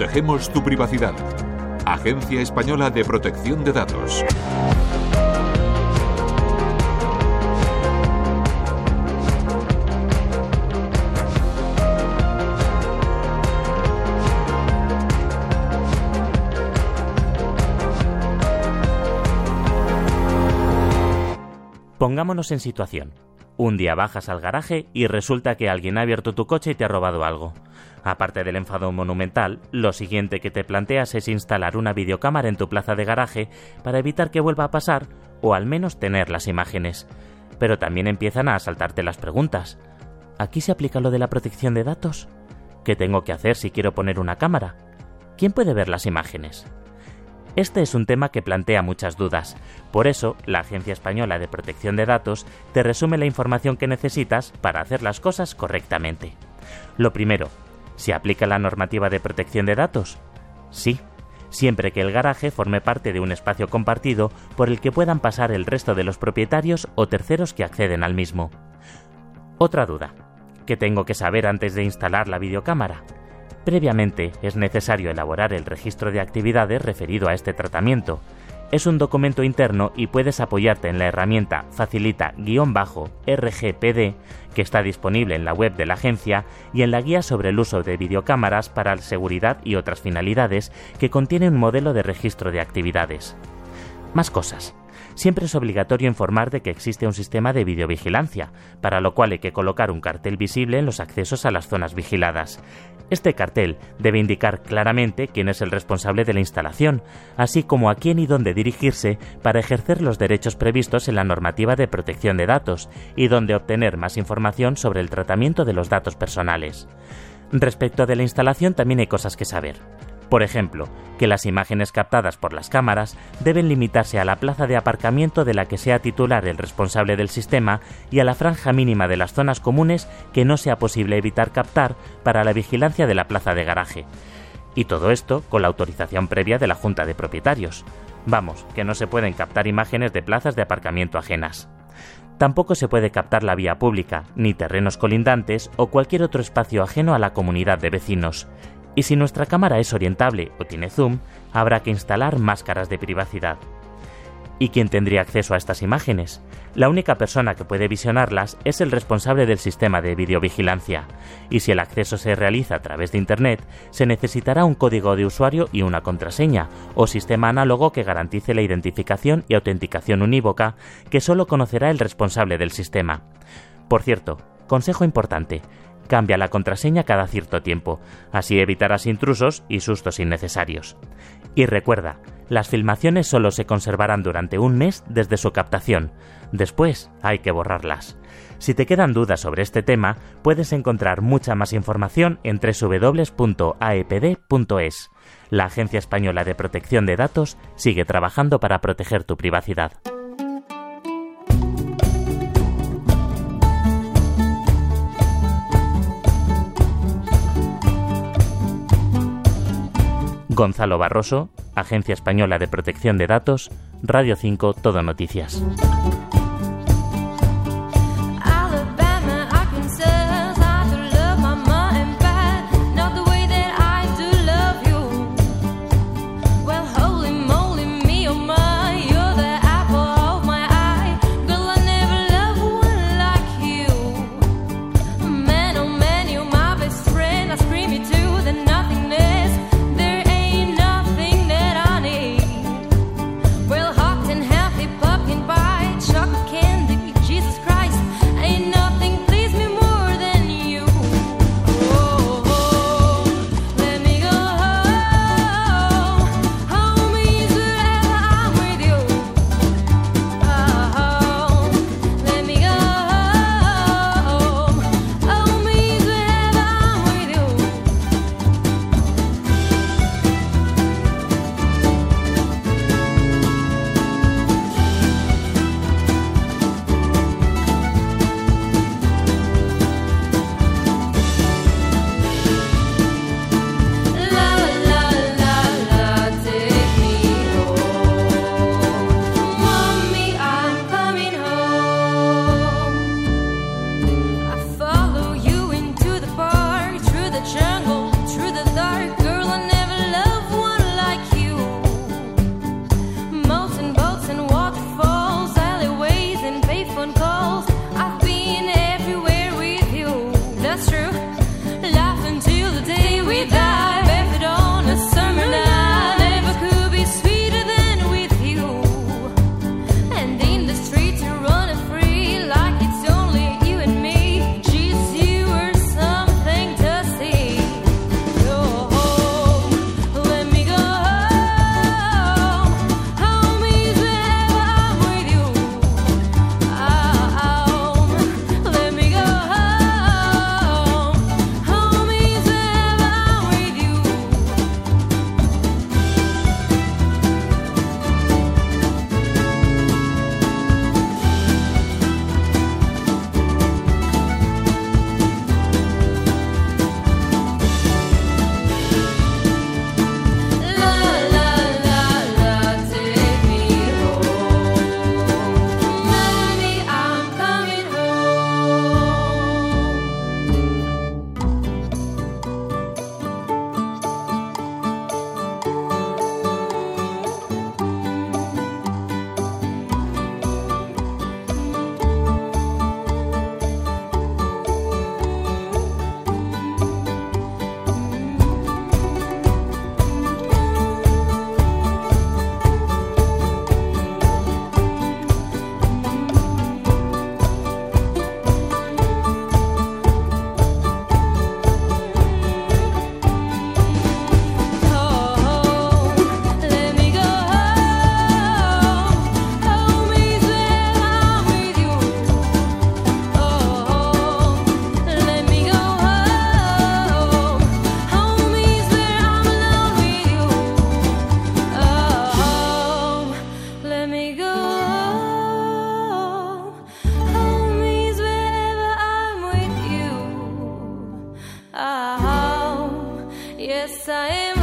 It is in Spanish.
Protegemos tu privacidad. Agencia Española de Protección de Datos. Pongámonos en situación. Un día bajas al garaje y resulta que alguien ha abierto tu coche y te ha robado algo. Aparte del enfado monumental, lo siguiente que te planteas es instalar una videocámara en tu plaza de garaje para evitar que vuelva a pasar o al menos tener las imágenes. Pero también empiezan a asaltarte las preguntas. ¿Aquí se aplica lo de la protección de datos? ¿Qué tengo que hacer si quiero poner una cámara? ¿Quién puede ver las imágenes? Este es un tema que plantea muchas dudas. Por eso, la Agencia Española de Protección de Datos te resume la información que necesitas para hacer las cosas correctamente. Lo primero, ¿se aplica la normativa de protección de datos? Sí, siempre que el garaje forme parte de un espacio compartido por el que puedan pasar el resto de los propietarios o terceros que acceden al mismo. Otra duda. ¿Qué tengo que saber antes de instalar la videocámara? Previamente es necesario elaborar el registro de actividades referido a este tratamiento. Es un documento interno y puedes apoyarte en la herramienta Facilita-RGPD que está disponible en la web de la agencia y en la guía sobre el uso de videocámaras para seguridad y otras finalidades que contiene un modelo de registro de actividades. Más cosas siempre es obligatorio informar de que existe un sistema de videovigilancia, para lo cual hay que colocar un cartel visible en los accesos a las zonas vigiladas. Este cartel debe indicar claramente quién es el responsable de la instalación, así como a quién y dónde dirigirse para ejercer los derechos previstos en la normativa de protección de datos y dónde obtener más información sobre el tratamiento de los datos personales. Respecto de la instalación también hay cosas que saber. Por ejemplo, que las imágenes captadas por las cámaras deben limitarse a la plaza de aparcamiento de la que sea titular el responsable del sistema y a la franja mínima de las zonas comunes que no sea posible evitar captar para la vigilancia de la plaza de garaje. Y todo esto con la autorización previa de la Junta de Propietarios. Vamos, que no se pueden captar imágenes de plazas de aparcamiento ajenas. Tampoco se puede captar la vía pública, ni terrenos colindantes o cualquier otro espacio ajeno a la comunidad de vecinos. Y si nuestra cámara es orientable o tiene zoom, habrá que instalar máscaras de privacidad. ¿Y quién tendría acceso a estas imágenes? La única persona que puede visionarlas es el responsable del sistema de videovigilancia, y si el acceso se realiza a través de Internet, se necesitará un código de usuario y una contraseña, o sistema análogo que garantice la identificación y autenticación unívoca que solo conocerá el responsable del sistema. Por cierto, consejo importante, Cambia la contraseña cada cierto tiempo, así evitarás intrusos y sustos innecesarios. Y recuerda, las filmaciones solo se conservarán durante un mes desde su captación, después hay que borrarlas. Si te quedan dudas sobre este tema, puedes encontrar mucha más información en www.aepd.es. La Agencia Española de Protección de Datos sigue trabajando para proteger tu privacidad. Gonzalo Barroso, Agencia Española de Protección de Datos, Radio 5 Todo Noticias. until the day Yes, I am.